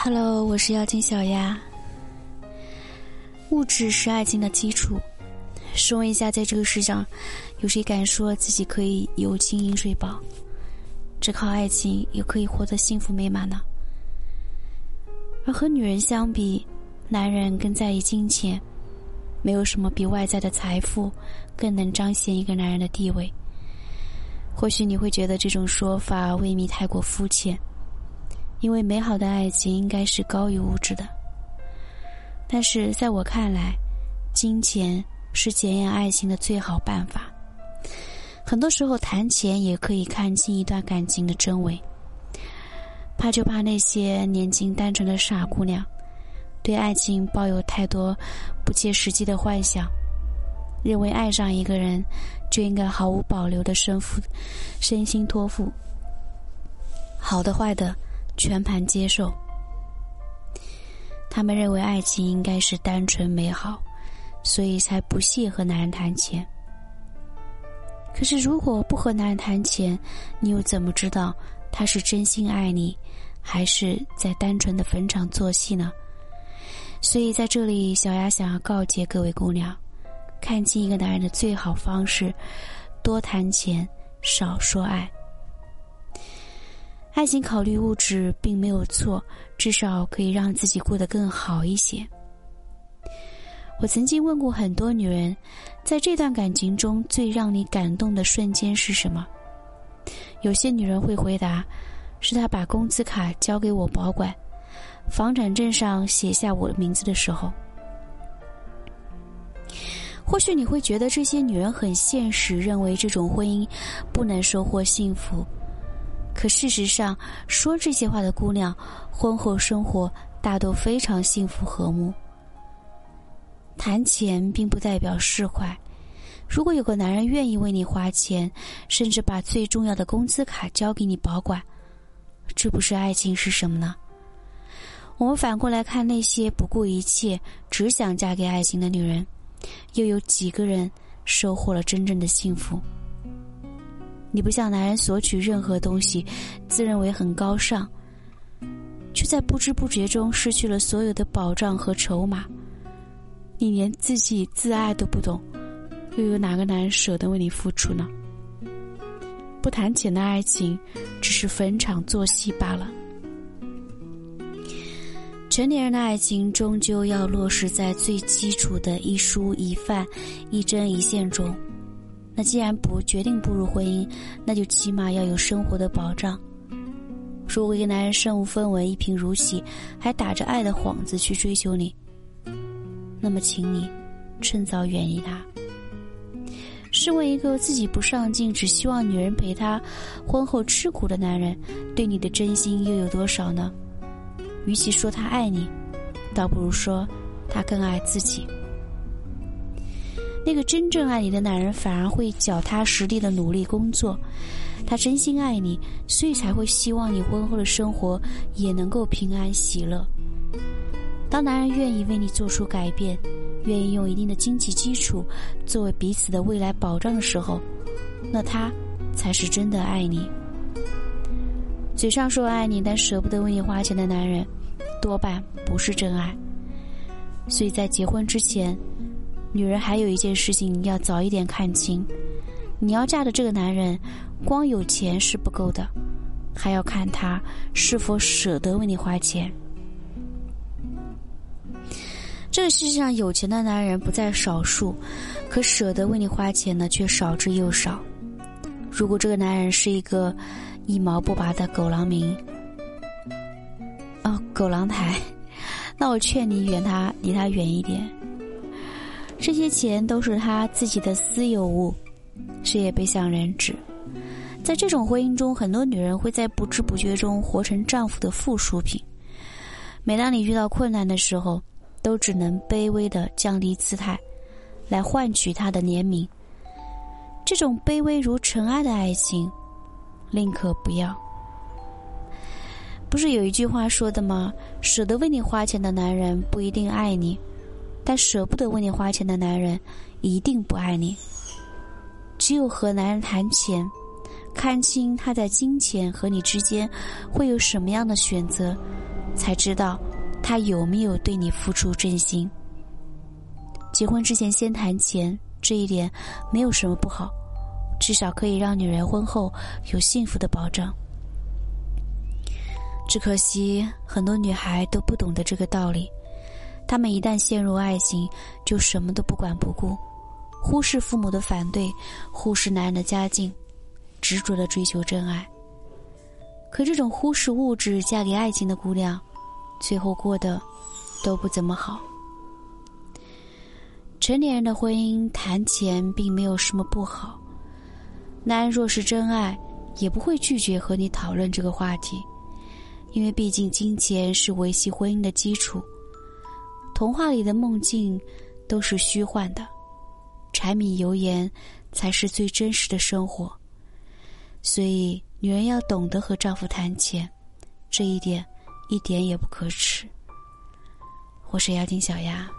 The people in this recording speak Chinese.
Hello，我是妖精小丫。物质是爱情的基础。试问一下，在这个世上，有谁敢说自己可以有金银睡饱？只靠爱情也可以获得幸福美满呢？而和女人相比，男人更在意金钱。没有什么比外在的财富更能彰显一个男人的地位。或许你会觉得这种说法未免太过肤浅，因为美好的爱情应该是高于物质的。但是在我看来，金钱是检验爱情的最好办法。很多时候谈钱也可以看清一段感情的真伪。怕就怕那些年轻单纯的傻姑娘，对爱情抱有太多不切实际的幻想。认为爱上一个人就应该毫无保留的身负、身心托付，好的坏的全盘接受。他们认为爱情应该是单纯美好，所以才不屑和男人谈钱。可是如果不和男人谈钱，你又怎么知道他是真心爱你，还是在单纯的逢场作戏呢？所以在这里，小丫想要告诫各位姑娘。看清一个男人的最好方式，多谈钱，少说爱。爱情考虑物质并没有错，至少可以让自己过得更好一些。我曾经问过很多女人，在这段感情中最让你感动的瞬间是什么？有些女人会回答，是他把工资卡交给我保管，房产证上写下我的名字的时候。或许你会觉得这些女人很现实，认为这种婚姻不能收获幸福。可事实上，说这些话的姑娘，婚后生活大都非常幸福和睦。谈钱并不代表释怀。如果有个男人愿意为你花钱，甚至把最重要的工资卡交给你保管，这不是爱情是什么呢？我们反过来看那些不顾一切只想嫁给爱情的女人。又有几个人收获了真正的幸福？你不向男人索取任何东西，自认为很高尚，却在不知不觉中失去了所有的保障和筹码。你连自己自爱都不懂，又有哪个男人舍得为你付出呢？不谈钱的爱情，只是逢场作戏罢了。成年人的爱情终究要落实在最基础的一蔬一饭、一针一线中。那既然不决定步入婚姻，那就起码要有生活的保障。如果一个男人身无分文、一贫如洗，还打着爱的幌子去追求你，那么请你趁早远离他。试问一个自己不上进、只希望女人陪他婚后吃苦的男人，对你的真心又有多少呢？与其说他爱你，倒不如说他更爱自己。那个真正爱你的男人，反而会脚踏实地的努力工作。他真心爱你，所以才会希望你婚后的生活也能够平安喜乐。当男人愿意为你做出改变，愿意用一定的经济基础作为彼此的未来保障的时候，那他才是真的爱你。嘴上说爱你，但舍不得为你花钱的男人。多半不是真爱，所以在结婚之前，女人还有一件事情要早一点看清：你要嫁的这个男人，光有钱是不够的，还要看他是否舍得为你花钱。这个世界上有钱的男人不在少数，可舍得为你花钱的却少之又少。如果这个男人是一个一毛不拔的狗狼民，哦狗狼台，那我劝你远他，离他远一点。这些钱都是他自己的私有物，谁也别想人指。在这种婚姻中，很多女人会在不知不觉中活成丈夫的附属品。每当你遇到困难的时候，都只能卑微的降低姿态，来换取他的怜悯。这种卑微如尘埃的爱情，宁可不要。不是有一句话说的吗？舍得为你花钱的男人不一定爱你，但舍不得为你花钱的男人一定不爱你。只有和男人谈钱，看清他在金钱和你之间会有什么样的选择，才知道他有没有对你付出真心。结婚之前先谈钱，这一点没有什么不好，至少可以让女人婚后有幸福的保障。只可惜很多女孩都不懂得这个道理，他们一旦陷入爱情，就什么都不管不顾，忽视父母的反对，忽视男人的家境，执着的追求真爱。可这种忽视物质嫁给爱情的姑娘，最后过得都不怎么好。成年人的婚姻谈钱并没有什么不好，男人若是真爱，也不会拒绝和你讨论这个话题，因为毕竟金钱是维系婚姻的基础。童话里的梦境都是虚幻的，柴米油盐才是最真实的生活。所以，女人要懂得和丈夫谈钱，这一点一点也不可耻。我是妖精小丫。